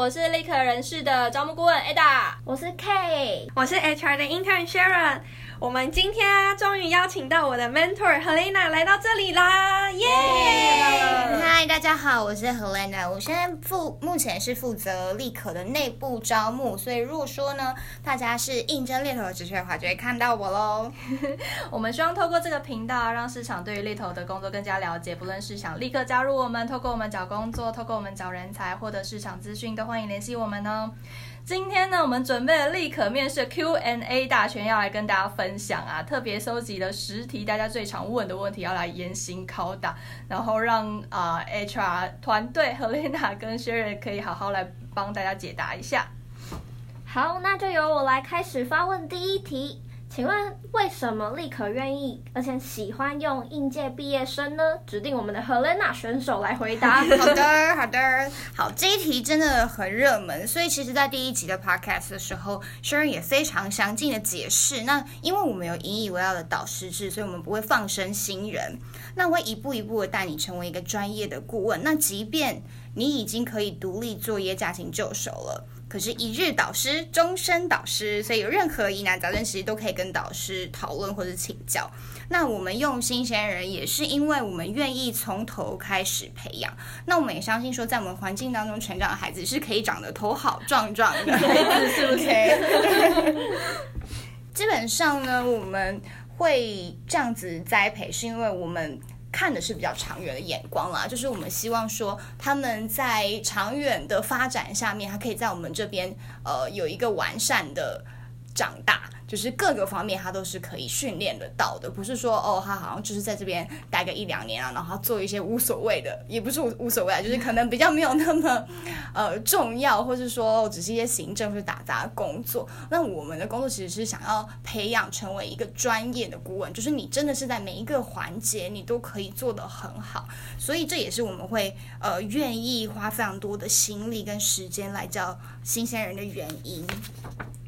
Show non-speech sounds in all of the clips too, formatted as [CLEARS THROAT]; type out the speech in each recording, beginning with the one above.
我是立可人事的招募顾问 Ada，我是 K，我是 HR 的 Intern Sharon。我们今天啊，终于邀请到我的 mentor Helena 来到这里啦，耶！嗨，大家好，我是 Helena，我现在负目前是负责立可的内部招募，所以如果说呢，大家是应征猎头的职缺的话，就会看到我喽。[LAUGHS] 我们希望透过这个频道，让市场对于猎头的工作更加了解，不论是想立刻加入我们，透过我们找工作，透过我们找人才，获得市场资讯，都欢迎联系我们哦。今天呢，我们准备了立刻面试 Q&A 大全，要来跟大家分享啊，特别收集了十题大家最常问的问题，要来严刑拷打，然后让啊、HR 团队和 Lena 跟 Sharon 可以好好来帮大家解答一下。好，那就由我来开始发问第一题。请问为什么立可愿意而且喜欢用应届毕业生呢？指定我们的 Helena 选手来回答。[LAUGHS] 好的，好的，好，这一题真的很热门，所以其实，在第一集的。Podcast 的。时候，Sharon 也非常详尽的。解释。那因为我们有引以为傲的。导师制，所以我们不会放生新人，那会一步一步的。带你成为一个专业的。顾问。那即便你已经可以独立作业、驾轻就熟了。可是，一日导师，终身导师，所以有任何疑难杂症，其实都可以跟导师讨论或者请教。那我们用新鲜人，也是因为我们愿意从头开始培养。那我们也相信说，在我们环境当中成长的孩子是可以长得头好壮壮的，是不是？基本上呢，我们会这样子栽培，是因为我们。看的是比较长远的眼光啦，就是我们希望说他们在长远的发展下面，他可以在我们这边呃有一个完善的长大。就是各个方面他都是可以训练得到的，不是说哦，他好像就是在这边待个一两年啊，然后做一些无所谓的，也不是无无所谓啊，就是可能比较没有那么呃重要，或是说只是一些行政或者打杂工作。那我们的工作其实是想要培养成为一个专业的顾问，就是你真的是在每一个环节你都可以做得很好，所以这也是我们会呃愿意花非常多的心力跟时间来教新鲜人的原因。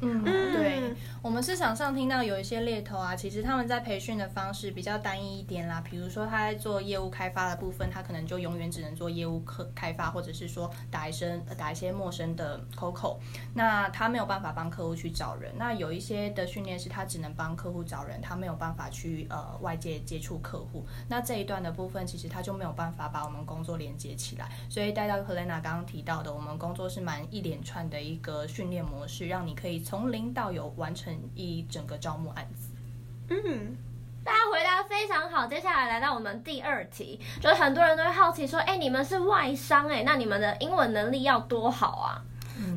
嗯，对，我们市场上听到有一些猎头啊，其实他们在培训的方式比较单一一点啦。比如说他在做业务开发的部分，他可能就永远只能做业务开开发，或者是说打一声打一些陌生的 COCO，那他没有办法帮客户去找人。那有一些的训练是他只能帮客户找人，他没有办法去呃外界接触客户。那这一段的部分，其实他就没有办法把我们工作连接起来。所以带到 Helena 刚刚提到的，我们工作是蛮一连串的一个训练模式，让你可以。从零到有完成一整个招募案子。嗯，大家回答非常好。接下来来到我们第二题，就是很多人都会好奇说，哎，你们是外商哎，那你们的英文能力要多好啊？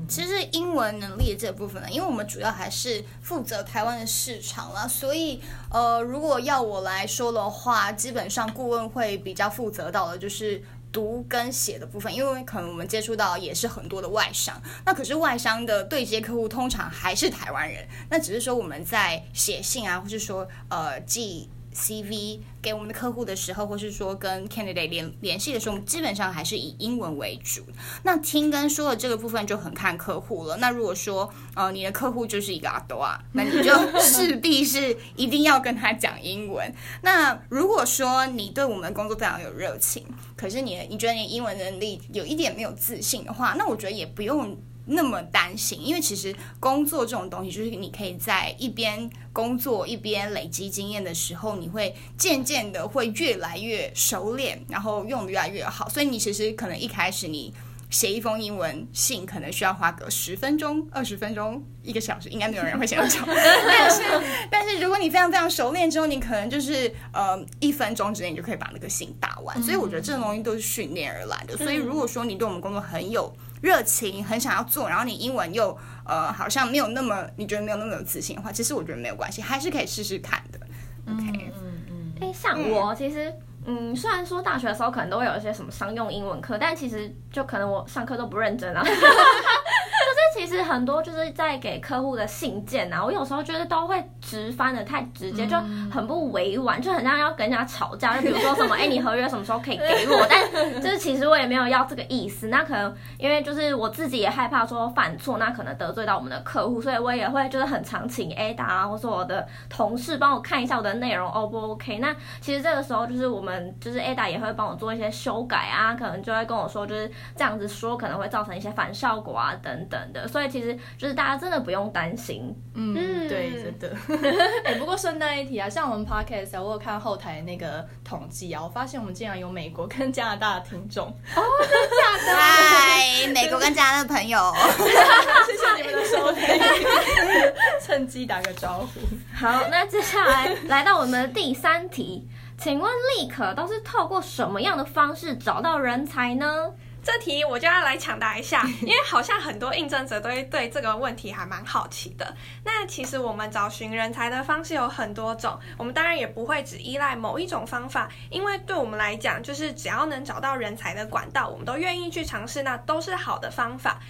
其实英文能力这部分呢，因为我们主要还是负责台湾的市场啦，所以呃，如果要我来说的话，基本上顾问会比较负责到的就是。读跟写的部分，因为可能我们接触到也是很多的外商，那可是外商的对接客户通常还是台湾人，那只是说我们在写信啊，或是说呃寄。CV 给我们的客户的时候，或是说跟 candidate 联联系的时候，我们基本上还是以英文为主。那听跟说的这个部分就很看客户了。那如果说呃你的客户就是一个阿多啊，[LAUGHS] 那你就势必是一定要跟他讲英文。那如果说你对我们工作非常有热情，可是你你觉得你英文能力有一点没有自信的话，那我觉得也不用。那么担心，因为其实工作这种东西，就是你可以在一边工作一边累积经验的时候，你会渐渐的会越来越熟练，然后用的越来越好。所以你其实可能一开始你写一封英文信，可能需要花个十分钟、二十分钟、一个小时，应该没有人会写那么久。但是，但是如果你非常非常熟练之后，你可能就是呃一分钟之内你就可以把那个信打完。所以我觉得这种东西都是训练而来的。所以如果说你对我们工作很有热情很想要做，然后你英文又呃好像没有那么，你觉得没有那么有自信的话，其实我觉得没有关系，还是可以试试看的。OK，嗯嗯，哎、嗯，像我其实，嗯，虽然说大学的时候可能都会有一些什么商用英文课，但其实就可能我上课都不认真啊。就是其实很多就是在给客户的信件啊，我有时候觉得都会直翻的太直接，就很不委婉，就很像要跟人家吵架。[LAUGHS] 就比如说什么，哎、欸，你合约什么时候可以给我？[LAUGHS] 但就是其实我也没有要这个意思。那可能因为就是我自己也害怕说犯错，那可能得罪到我们的客户，所以我也会就是很常请 Ada 啊，或是我的同事帮我看一下我的内容 O 不 OK。那其实这个时候就是我们就是 Ada 也会帮我做一些修改啊，可能就会跟我说就是这样子说可能会造成一些反效果啊等等的。所以其实就是大家真的不用担心。嗯，对，真的。[LAUGHS] 哎、欸，不过顺带一提啊，像我们 Podcast 啊，我有看后台那个统计啊，我发现我们竟然有美国跟加拿大的听众哦，真的假的？[LAUGHS] 嗨，美国跟加拿大的朋友，[LAUGHS] 谢谢你们的收听，趁机打个招呼。好，那接下来来到我们的第三题，请问立可都是透过什么样的方式找到人才呢？这题我就要来抢答一下，[LAUGHS] 因为好像很多应征者都会对这个问题还蛮好奇的。那其实我们找寻人才的方式有很多种，我们当然也不会只依赖某一种方法，因为对我们来讲，就是只要能找到人才的管道，我们都愿意去尝试，那都是好的方法。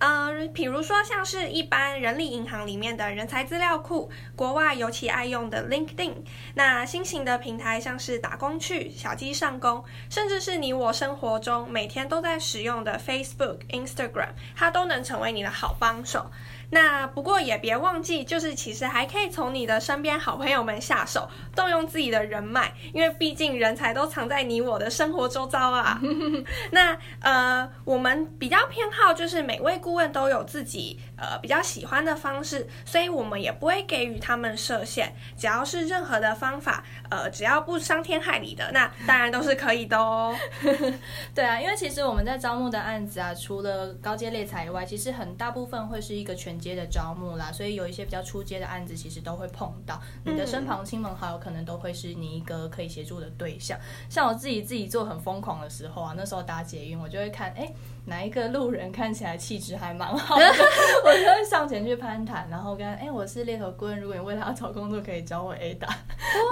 呃，比如说像是一般人力银行里面的人才资料库，国外尤其爱用的 LinkedIn，那新型的平台像是打工去、小鸡上工，甚至是你我生活中每天都在使用的 Facebook、Instagram，它都能成为你的好帮手。那不过也别忘记，就是其实还可以从你的身边好朋友们下手，动用自己的人脉，因为毕竟人才都藏在你我的生活周遭啊。[LAUGHS] 那呃，我们比较偏好就是每位顾问都有自己呃比较喜欢的方式，所以我们也不会给予他们设限，只要是任何的方法，呃，只要不伤天害理的，那当然都是可以的哦。[LAUGHS] 对啊，因为其实我们在招募的案子啊，除了高阶猎才以外，其实很大部分会是一个全。阶的招募啦，所以有一些比较出阶的案子，其实都会碰到你的身旁亲朋好友，可能都会是你一个可以协助的对象。像我自己自己做很疯狂的时候啊，那时候搭捷运，我就会看，哎，哪一个路人看起来气质还蛮好的，[LAUGHS] 我就会上前去攀谈，然后跟，哎，我是猎头顾问，如果你为他找工作，可以找我 Ada。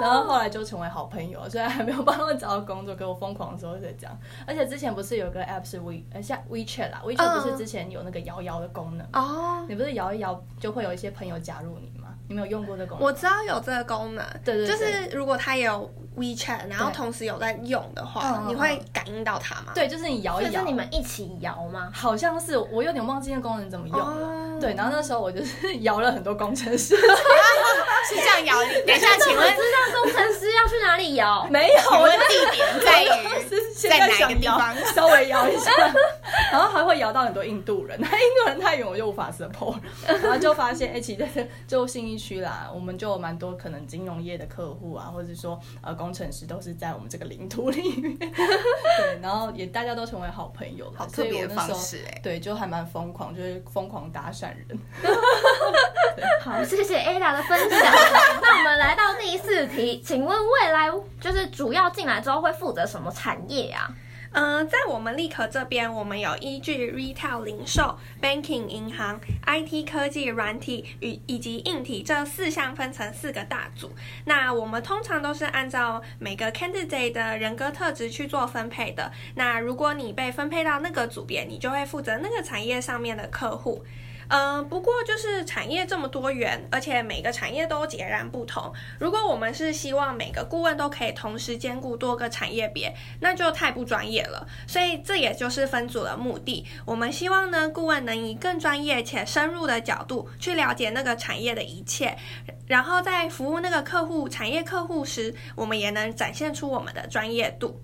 然后后来就成为好朋友，虽然还没有帮他们找到工作，给我疯狂的时候在讲。而且之前不是有个 App 是 We，呃，像 WeChat 啦，WeChat 不是之前有那个摇摇的功能哦，你不是？摇一摇就会有一些朋友加入你吗？你没有用过这个功能？我知道有这个功能，对对对，就是如果他有 WeChat，然后同时有在用的话，你会感应到它吗？对，就是你摇一摇，是你们一起摇吗？好像是，我有点忘记那功能怎么用了。对，然后那时候我就是 [LAUGHS] 摇了很多工程师，[LAUGHS] 是这样摇。[LAUGHS] 等一下，请问知道工程师要去哪里摇？没有，我的地点在于在哪个地方？稍微摇一下，然后还会摇到很多印度人，[LAUGHS] 那印度人太远，我就无法 support。然后就发现，哎，其实就信义区啦，我们就有蛮多可能金融业的客户啊，或者说呃工程师都是在我们这个领土里面。[LAUGHS] 对，然后也大家都成为好朋友，好特别的方式哎。对，就还蛮疯狂，就是疯狂搭讪人。[LAUGHS] 好，谢谢 Ada 的分享。那我们来到第四题，请问未来就是主要进来之后会负责什么产业呀？呃，在我们立可这边，我们有依据 retail 零售、banking 银行、IT 科技、软体与以及硬体这四项分成四个大组。那我们通常都是按照每个 candidate 的人格特质去做分配的。那如果你被分配到那个组别，你就会负责那个产业上面的客户。嗯、不过就是产业这么多元，而且每个产业都截然不同。如果我们是希望每个顾问都可以同时兼顾多个产业别，那就太不专业了。所以这也就是分组的目的。我们希望呢，顾问能以更专业且深入的角度去了解那个产业的一切，然后在服务那个客户、产业客户时，我们也能展现出我们的专业度。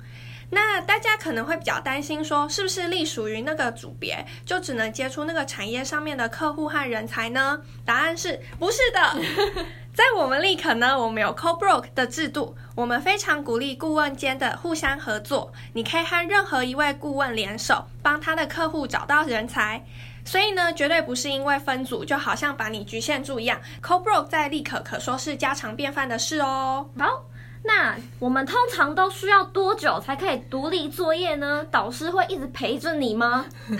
那大家可能会比较担心，说是不是隶属于那个组别，就只能接触那个产业上面的客户和人才呢？答案是不是的。[LAUGHS] 在我们立可呢，我们有 co-broke 的制度，我们非常鼓励顾问间的互相合作。你可以和任何一位顾问联手，帮他的客户找到人才。所以呢，绝对不是因为分组，就好像把你局限住一样。co-broke 在立可可说是家常便饭的事哦。好。那我们通常都需要多久才可以独立作业呢？导师会一直陪着你吗？[LAUGHS]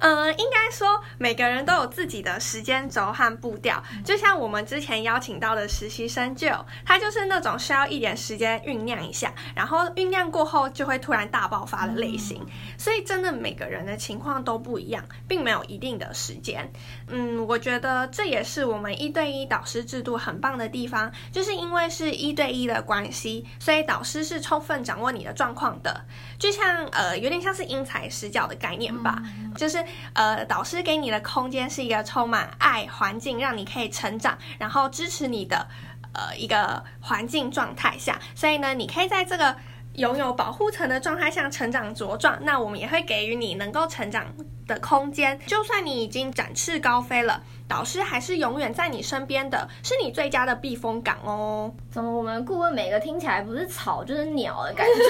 呃，应该说每个人都有自己的时间轴和步调，就像我们之前邀请到的实习生就，他就是那种需要一点时间酝酿一下，然后酝酿过后就会突然大爆发的类型。所以真的每个人的情况都不一样，并没有一定的时间。嗯，我觉得这也是我们一对一导师制度很棒的地方，就是因为是一对一。的关系，所以导师是充分掌握你的状况的，就像呃，有点像是因材施教的概念吧，嗯、就是呃，导师给你的空间是一个充满爱环境，让你可以成长，然后支持你的呃一个环境状态下，所以呢，你可以在这个拥有保护层的状态下成长茁壮，那我们也会给予你能够成长的空间，就算你已经展翅高飞了。导师还是永远在你身边的，是你最佳的避风港哦。怎么我们顾问每个听起来不是草就是鸟的感觉？[LAUGHS]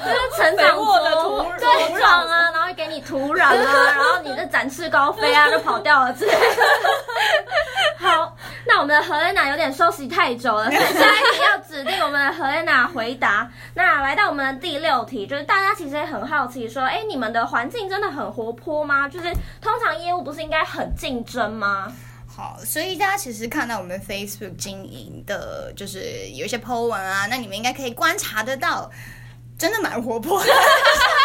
就是成长的土对长啊，然后给你土壤啊，然后你的展翅高飞啊，就跑掉了之类的。好，那我们的何恩娜有点休息太久了，[LAUGHS] 所以下一题要指定我们的何恩娜回答。那来到我们的第六题，就是大家其实也很好奇，说，哎，你们的环境真的很活泼吗？就是通常业务不是应该很竞争吗？好，所以大家其实看到我们 Facebook 经营的，就是有一些 po 文啊，那你们应该可以观察得到，真的蛮活泼的。[LAUGHS]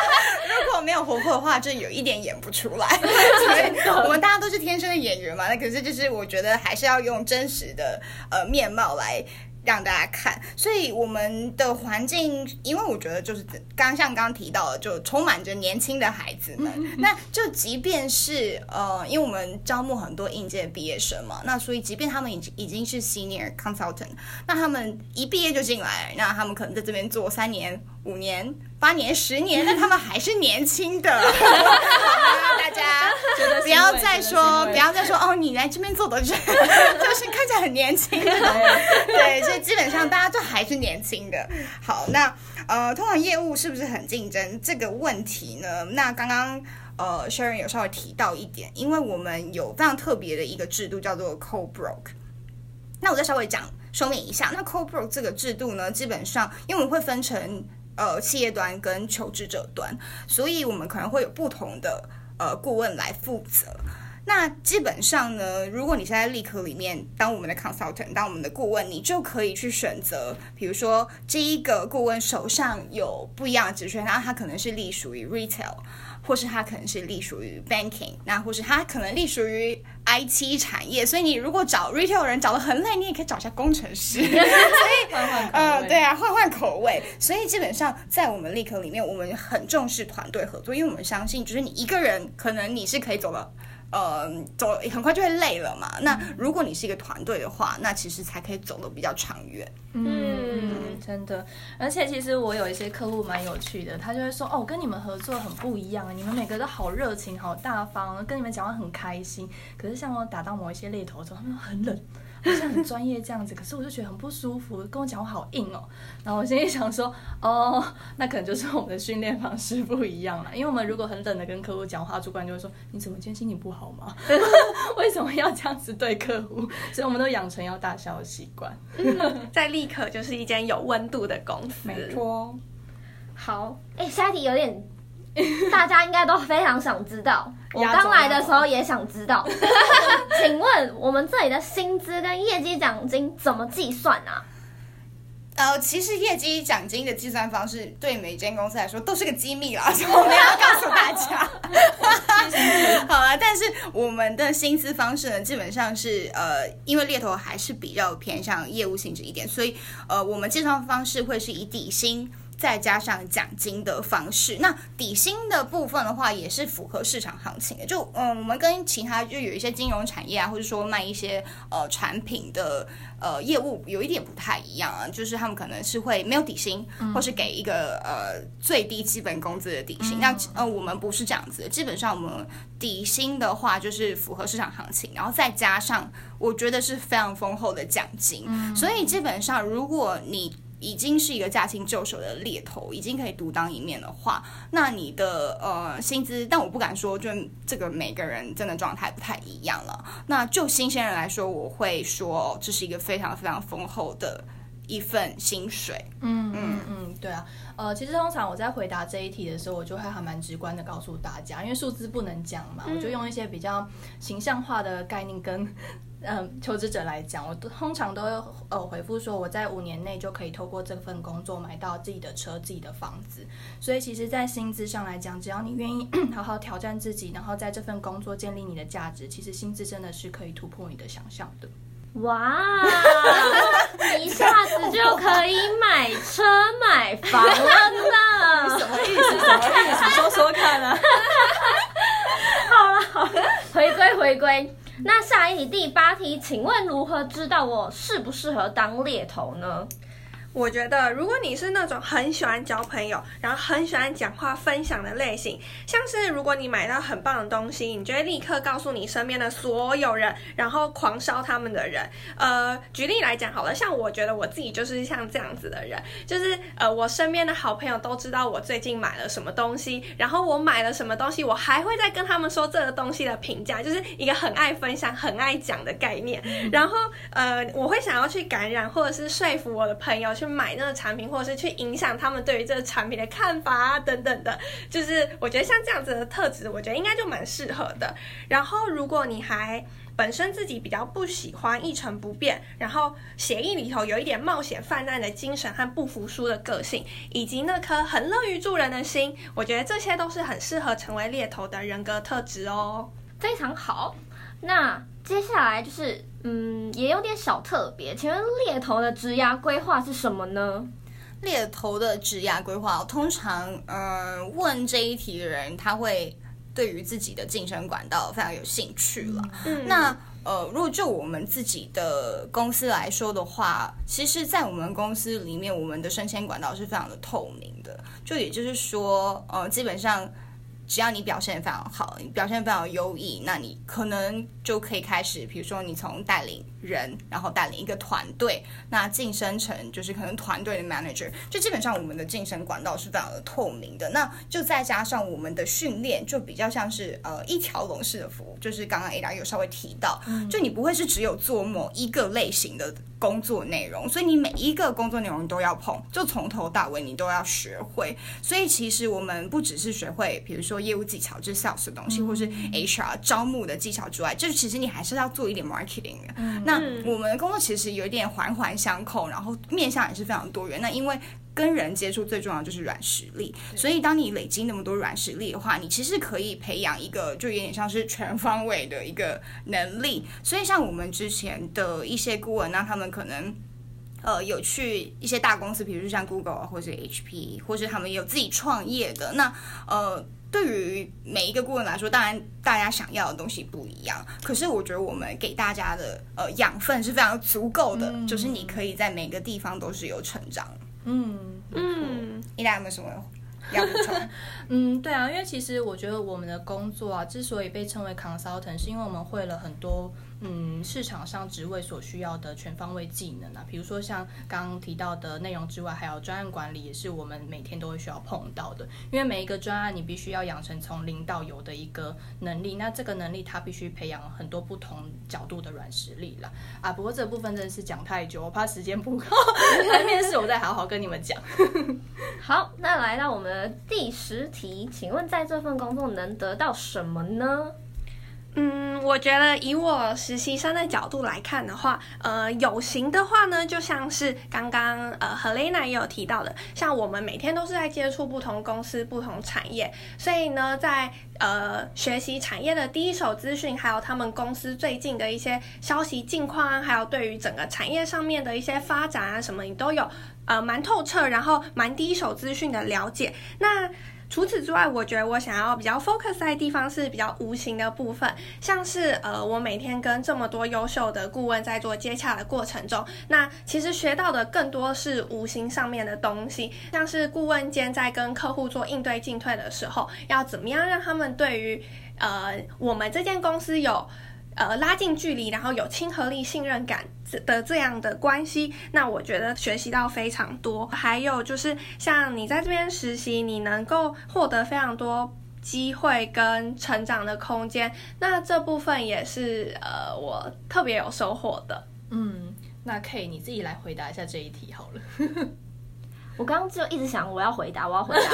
如果没有活泼的话，就有一点演不出来。[LAUGHS] 所以我们大家都是天生的演员嘛，那可是就是我觉得还是要用真实的呃面貌来。让大家看，所以我们的环境，因为我觉得就是刚像刚刚提到的，就充满着年轻的孩子们。那就即便是呃，因为我们招募很多应届毕业生嘛，那所以即便他们已经已经是 senior consultant，那他们一毕业就进来，那他们可能在这边做三年。五年、八年、十年，那他们还是年轻的。[LAUGHS] 大家不要再说，不要再说哦，你来这边做的就是 [LAUGHS] 就是看起来很年轻的。对，基本上大家都还是年轻的。好，那呃，通常业务是不是很竞争这个问题呢？那刚刚呃，Sharon 有稍微提到一点，因为我们有非常特别的一个制度叫做 Co-broke。那我再稍微讲说明一下，那 Co-broke 这个制度呢，基本上因为我们会分成。呃，企业端跟求职者端，所以我们可能会有不同的呃顾问来负责。那基本上呢，如果你是在立可里面当我们的 consultant，当我们的顾问，你就可以去选择，比如说这一个顾问手上有不一样的职权，然后他可能是隶属于 retail。或是他可能是隶属于 banking，那或是他可能隶属于 IT 产业，所以你如果找 retail 人找得很累，你也可以找一下工程师。[LAUGHS] 所以，换换呃，对啊，换换口味。所以基本上在我们立可里面，我们很重视团队合作，因为我们相信，就是你一个人可能你是可以走了。呃，走很快就会累了嘛。那如果你是一个团队的话，那其实才可以走得比较长远。嗯，真的。而且其实我有一些客户蛮有趣的，他就会说：“哦，跟你们合作很不一样，你们每个都好热情、好大方，跟你们讲话很开心。可是像我打到某一些猎头的时候，他们很冷。”好像很专业这样子，可是我就觉得很不舒服，跟我讲话好硬哦。然后我心里想说，哦，那可能就是我们的训练方式不一样了。因为我们如果很冷的跟客户讲话，主管就会说：“你怎么今天心情不好吗？[LAUGHS] [LAUGHS] 为什么要这样子对客户？”所以我们都养成要大笑的习惯。在立刻就是一间有温度的公司。没错。好，哎、欸，下一题有点。[LAUGHS] 大家应该都非常想知道，我刚来的时候也想知道。请问我们这里的薪资跟业绩奖金怎么计算啊？呃，其实业绩奖金的计算方式对每间公司来说都是个机密啦，[LAUGHS] 所以我们要告诉大家。[LAUGHS] 好了，但是我们的薪资方式呢，基本上是呃，因为猎头还是比较偏向业务性质一点，所以呃，我们计算方式会是以底薪。再加上奖金的方式，那底薪的部分的话，也是符合市场行情的。就嗯，我们跟其他就有一些金融产业啊，或者说卖一些呃产品的呃业务有一点不太一样啊，就是他们可能是会没有底薪，或是给一个呃最低基本工资的底薪。那呃我们不是这样子的，基本上我们底薪的话就是符合市场行情，然后再加上我觉得是非常丰厚的奖金。所以基本上如果你已经是一个驾轻就熟的猎头，已经可以独当一面的话，那你的呃薪资，但我不敢说，就这个每个人真的状态不太一样了。那就新鲜人来说，我会说这是一个非常非常丰厚的一份薪水。嗯嗯嗯，对啊。呃，其实通常我在回答这一题的时候，我就会还蛮直观的告诉大家，因为数字不能讲嘛，我就用一些比较形象化的概念跟。嗯，求职者来讲，我通常都有呃回复说，我在五年内就可以透过这份工作买到自己的车、自己的房子。所以其实，在薪资上来讲，只要你愿意 [LAUGHS] 好好挑战自己，然后在这份工作建立你的价值，其实薪资真的是可以突破你的想象的。哇，一下子就可以买车买房了呢？[LAUGHS] 什么意思？什么意思？说说看啊！[LAUGHS] 好了好了，回归回归。那下一题，第八题，请问如何知道我适不适合当猎头呢？我觉得，如果你是那种很喜欢交朋友，然后很喜欢讲话分享的类型，像是如果你买到很棒的东西，你就会立刻告诉你身边的所有人，然后狂烧他们的人。呃，举例来讲好了，像我觉得我自己就是像这样子的人，就是呃，我身边的好朋友都知道我最近买了什么东西，然后我买了什么东西，我还会再跟他们说这个东西的评价，就是一个很爱分享、很爱讲的概念。然后呃，我会想要去感染或者是说服我的朋友去。买那个产品，或者是去影响他们对于这个产品的看法啊，等等的，就是我觉得像这样子的特质，我觉得应该就蛮适合的。然后，如果你还本身自己比较不喜欢一成不变，然后协议里头有一点冒险犯难的精神和不服输的个性，以及那颗很乐于助人的心，我觉得这些都是很适合成为猎头的人格特质哦。非常好，那接下来就是。嗯，也有点小特别。请问猎头的职涯规划是什么呢？猎头的职涯规划，通常，嗯，问这一题的人，他会对于自己的晋升管道非常有兴趣了。嗯，那，呃，如果就我们自己的公司来说的话，其实，在我们公司里面，我们的升迁管道是非常的透明的。就也就是说，呃，基本上。只要你表现非常好，你表现非常优异，那你可能就可以开始，比如说你从带领人，然后带领一个团队，那晋升成就是可能团队的 manager，就基本上我们的晋升管道是非常的透明的。那就再加上我们的训练，就比较像是呃一条龙式的服务，就是刚刚 Ada 有稍微提到，就你不会是只有做某一个类型的工作内容，所以你每一个工作内容都要碰，就从头到尾你都要学会。所以其实我们不只是学会，比如说。业务技巧就是 sales 的东西，或是 HR 招募的技巧之外，就是其实你还是要做一点 marketing 的。嗯、那我们的工作其实有一点环环相扣，然后面向也是非常多元。那因为跟人接触最重要就是软实力，所以当你累积那么多软实力的话，你其实可以培养一个就有点像是全方位的一个能力。所以像我们之前的一些顾问，那他们可能呃有去一些大公司，比如说像 Google 或者 HP，或是他们有自己创业的那呃。对于每一个顾问来说，当然大家想要的东西不一样。可是我觉得我们给大家的呃养分是非常足够的，嗯、就是你可以在每个地方都是有成长。嗯嗯，你俩有没有什么要补充？[LAUGHS] 嗯，对啊，因为其实我觉得我们的工作啊，之所以被称为 consultant，是因为我们会了很多。嗯，市场上职位所需要的全方位技能啊，比如说像刚刚提到的内容之外，还有专案管理，也是我们每天都会需要碰到的。因为每一个专案，你必须要养成从零到有的一个能力，那这个能力它必须培养很多不同角度的软实力啦。啊。不过这部分真的是讲太久，我怕时间不够，来面试我再好好跟你们讲。好，那来到我们的第十题，请问在这份工作能得到什么呢？嗯，我觉得以我实习生的角度来看的话，呃，有形的话呢，就像是刚刚呃 Helena 也有提到的，像我们每天都是在接触不同公司、不同产业，所以呢，在呃学习产业的第一手资讯，还有他们公司最近的一些消息近况啊，还有对于整个产业上面的一些发展啊什么，你都有呃蛮透彻，然后蛮第一手资讯的了解。那除此之外，我觉得我想要比较 focus 在的地方是比较无形的部分，像是呃，我每天跟这么多优秀的顾问在做接洽的过程中，那其实学到的更多是无形上面的东西，像是顾问间在跟客户做应对进退的时候，要怎么样让他们对于呃我们这间公司有呃拉近距离，然后有亲和力、信任感的这样的关系。那我觉得学习到非常多。还有就是像你在这边实习，你能够获得非常多机会跟成长的空间。那这部分也是呃我特别有收获的。嗯，那 K 你自己来回答一下这一题好了。[LAUGHS] 我刚刚就一直想我要回答，我要回答，[LAUGHS]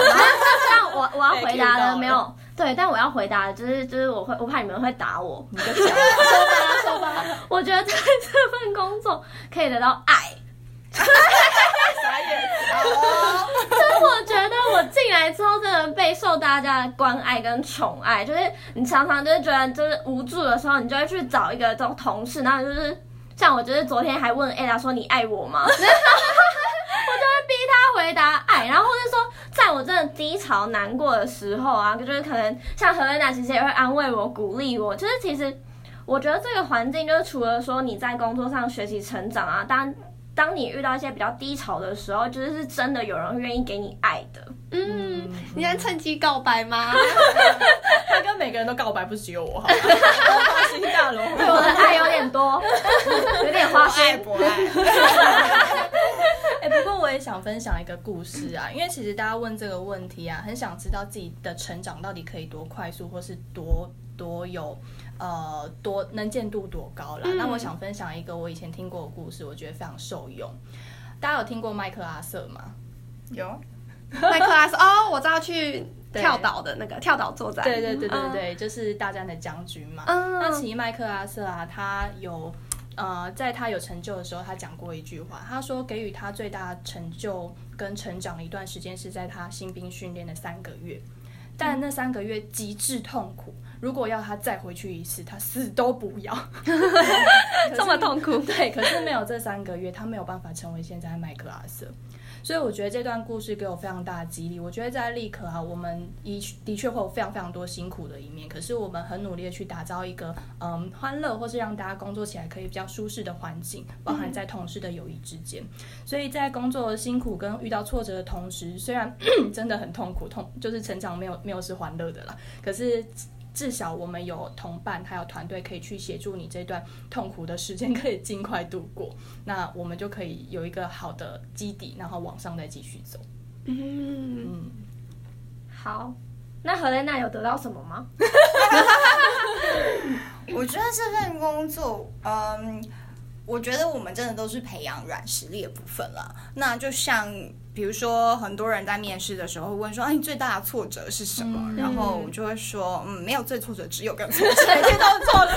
但我我要回答的没有对，但我要回答的就是就是我会我怕你们会打我，你就讲 [LAUGHS] 说吧说吧。我觉得在这份工作可以得到爱。傻眼。就是我觉得我进来之后真的备受大家的关爱跟宠爱，就是你常常就是觉得就是无助的时候，你就会去找一个这种同事，然后就是像我就是昨天还问 Ella 说，你爱我吗？[LAUGHS] 逼他回答爱，然后或者说，在我真的低潮难过的时候啊，就是可能像何丽娜其实也会安慰我、鼓励我。就是其实我觉得这个环境，就是除了说你在工作上学习成长啊，当当你遇到一些比较低潮的时候，就是是真的有人愿意给你爱的。嗯，你在趁机告白吗？他跟每个人都告白，不是只有我，好吗？[LAUGHS] 花心大萝对我的爱有点多，有点花心。不爱。不爱哎、欸，不过我也想分享一个故事啊，因为其实大家问这个问题啊，很想知道自己的成长到底可以多快速，或是多多有呃多能见度多高啦。那、嗯、我想分享一个我以前听过的故事，我觉得非常受用。大家有听过麦克阿瑟吗？有，麦克阿瑟哦，我知道去跳岛的那个跳岛作战，对对对对对，嗯、就是大战的将军嘛。嗯、那其实麦克阿瑟啊，他有。呃，在他有成就的时候，他讲过一句话，他说：“给予他最大成就跟成长的一段时间是在他新兵训练的三个月，但那三个月极致痛苦。如果要他再回去一次，他死都不要。[LAUGHS] 这么痛苦，[LAUGHS] 对，可是没有这三个月，他没有办法成为现在麦克阿瑟。”所以我觉得这段故事给我非常大的激励。我觉得在立可啊，我们的的确会有非常非常多辛苦的一面，可是我们很努力的去打造一个嗯欢乐，或是让大家工作起来可以比较舒适的环境，包含在同事的友谊之间。所以在工作辛苦跟遇到挫折的同时，虽然 [CLEARS THROAT] 真的很痛苦，痛就是成长没有没有是欢乐的啦，可是。至少我们有同伴，还有团队可以去协助你这段痛苦的时间，可以尽快度过。那我们就可以有一个好的基底，然后往上再继续走。嗯嗯，好。那何丽娜有得到什么吗？[LAUGHS] 我觉得这份工作，嗯，我觉得我们真的都是培养软实力的部分了。那就像。比如说，很多人在面试的时候会问说：“哎，你最大的挫折是什么？”嗯、然后我就会说：“嗯，没有最挫折，只有更挫折，这都是挫折。”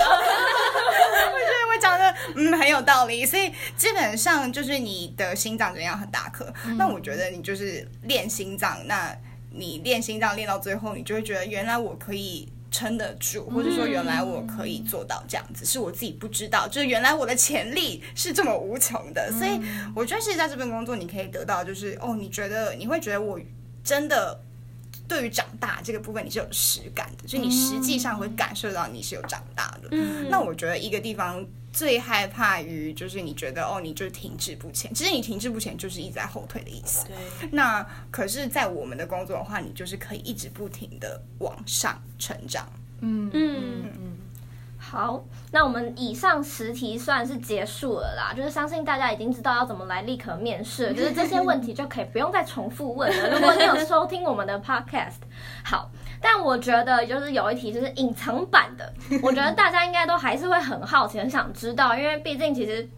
我觉得我讲的嗯很有道理。所以基本上就是你的心脏怎样很大颗，嗯、那我觉得你就是练心脏。那你练心脏练到最后，你就会觉得原来我可以。撑得住，或者说原来我可以做到这样子，嗯、是我自己不知道，就是原来我的潜力是这么无穷的，嗯、所以我觉得是在这份工作你可以得到，就是哦，你觉得你会觉得我真的对于长大这个部分你是有实感的，就你实际上会感受到你是有长大的。嗯、那我觉得一个地方。最害怕于就是你觉得哦，你就停滞不前。其实你停滞不前就是一直在后退的意思。对。那可是，在我们的工作的话，你就是可以一直不停的往上成长。嗯嗯嗯。好，那我们以上十题算是结束了啦。就是相信大家已经知道要怎么来立刻面试，就是这些问题就可以不用再重复问了。如果你有收听我们的 podcast，好。但我觉得就是有一题就是隐藏版的，我觉得大家应该都还是会很好奇，很想知道，因为毕竟其实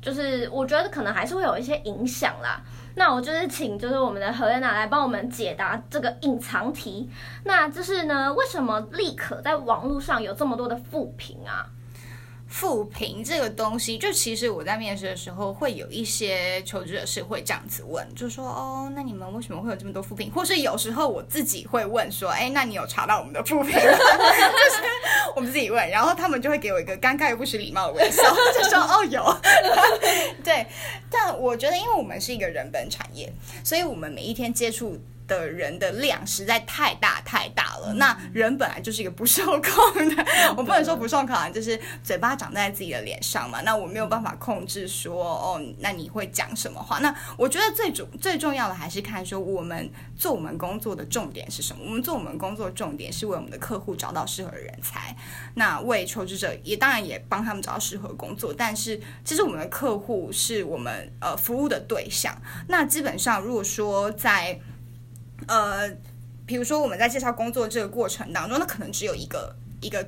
就是我觉得可能还是会有一些影响啦。那我就是请就是我们的何燕娜来帮我们解答这个隐藏题。那就是呢，为什么立刻在网络上有这么多的负评啊？负评这个东西，就其实我在面试的时候，会有一些求职者是会这样子问，就说哦，那你们为什么会有这么多负评？或是有时候我自己会问说，哎，那你有查到我们的负评吗？[LAUGHS] 就是我们自己问，然后他们就会给我一个尴尬又不失礼貌的微笑，就说哦有。[LAUGHS] 对，但我觉得，因为我们是一个人本产业，所以我们每一天接触的人的量实在太大太大了。嗯、那人本来就是一个不受控的，[LAUGHS] 我不能说不受控，就是嘴巴长在自己的脸上嘛。那我没有办法控制说哦，那你会讲什么话？那我觉得最主最重要的还是看说我们做我们工作的重点是什么。我们做我们工作的重点是为我们的客户找到适合的人才，那为求职者也当然也帮他们找到适合工作。但是其实我们的客户是我们呃服务的对象。那基本上如果说在呃，比如说我们在介绍工作这个过程当中，那可能只有一个一个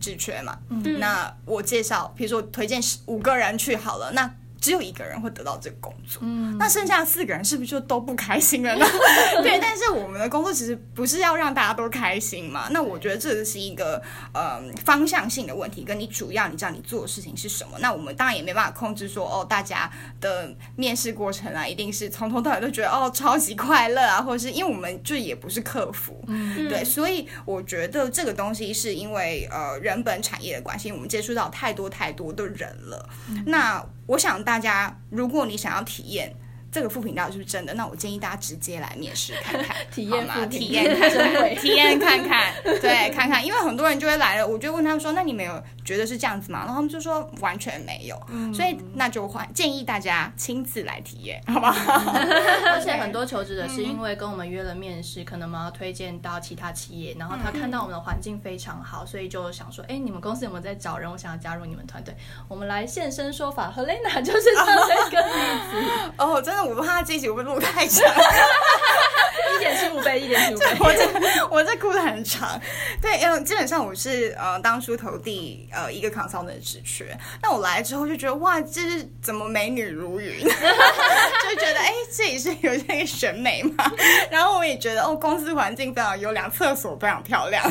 职缺嘛。嗯，那我介绍，比如说我推荐十五个人去好了，那。只有一个人会得到这个工作，嗯，那剩下四个人是不是就都不开心了呢？[LAUGHS] 对，但是我们的工作其实不是要让大家都开心嘛。那我觉得这是一个呃方向性的问题，跟你主要你知道你做的事情是什么。那我们当然也没办法控制说哦，大家的面试过程啊，一定是从头到尾都觉得哦超级快乐啊，或者是因为我们就也不是客服，嗯，对，所以我觉得这个东西是因为呃人本产业的关系，我们接触到太多太多的人了，嗯，那。我想大家，如果你想要体验。这个副频道是不是真的？那我建议大家直接来面试看看，[LAUGHS] 体验嘛，体验看，[LAUGHS] 体验看看，对，看看，因为很多人就会来了，我就问他们说：“那你们有觉得是这样子吗？”然后他们就说：“完全没有。嗯”所以那就换建议大家亲自来体验，好不好？[LAUGHS] 而且很多求职者是因为跟我们约了面试，可能我们要推荐到其他企业，然后他看到我们的环境非常好，所以就想说：“哎，你们公司有没有在找人？我想要加入你们团队。”我们来现身说法，Helena 就是个例子。哦，真的。我怕这一集我会录太长，[LAUGHS] 一点七五倍，一点七五倍。[LAUGHS] 我这我这哭的很长，对，因为基本上我是呃当初投递呃一个 consultant 的职缺，那我来了之后就觉得哇，这是怎么美女如云，[LAUGHS] 就觉得哎，这里是有这个审美嘛。然后我也觉得哦，公司环境非常优良，厕所非常漂亮。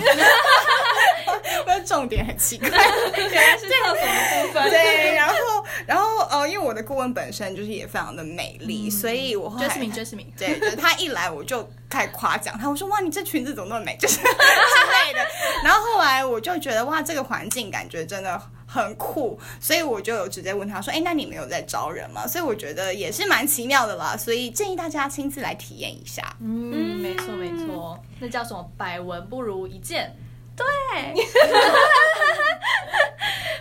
我的重点很奇怪，原来是厕所的部分。对，然后然后呃，因为我的顾问本身就是也非常的美丽。所以我后来，Jasmine，Jasmine，对，就是他一来我就开始夸奖他，我说哇，你这裙子怎么那么美，[LAUGHS] 就是之类的。然后后来我就觉得哇，这个环境感觉真的很酷，所以我就有直接问他说，哎，那你没有在招人吗？所以我觉得也是蛮奇妙的啦，所以建议大家亲自来体验一下。嗯，没错没错，那叫什么？百闻不如一见。对。[LAUGHS]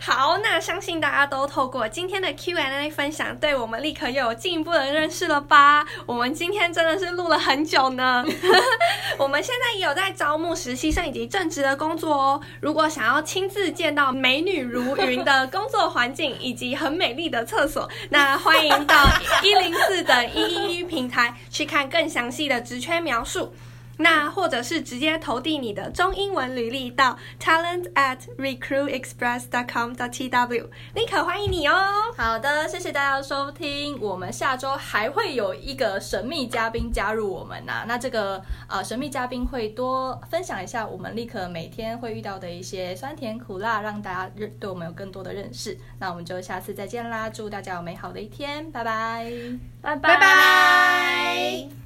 好，那相信大家都透过今天的 Q&A 分享，对我们立刻又有进一步的认识了吧？我们今天真的是录了很久呢。[LAUGHS] 我们现在也有在招募实习生以及正职的工作哦。如果想要亲自见到美女如云的工作环境以及很美丽的厕所，那欢迎到一零四的一一一平台去看更详细的职缺描述。那或者是直接投递你的中英文履历到 talent at recruitexpress dot com dot tw，立刻欢迎你哦。好的，谢谢大家的收听。我们下周还会有一个神秘嘉宾加入我们呐、啊。那这个呃神秘嘉宾会多分享一下我们立刻每天会遇到的一些酸甜苦辣，让大家认对我们有更多的认识。那我们就下次再见啦，祝大家有美好的一天，拜拜，拜拜。Bye bye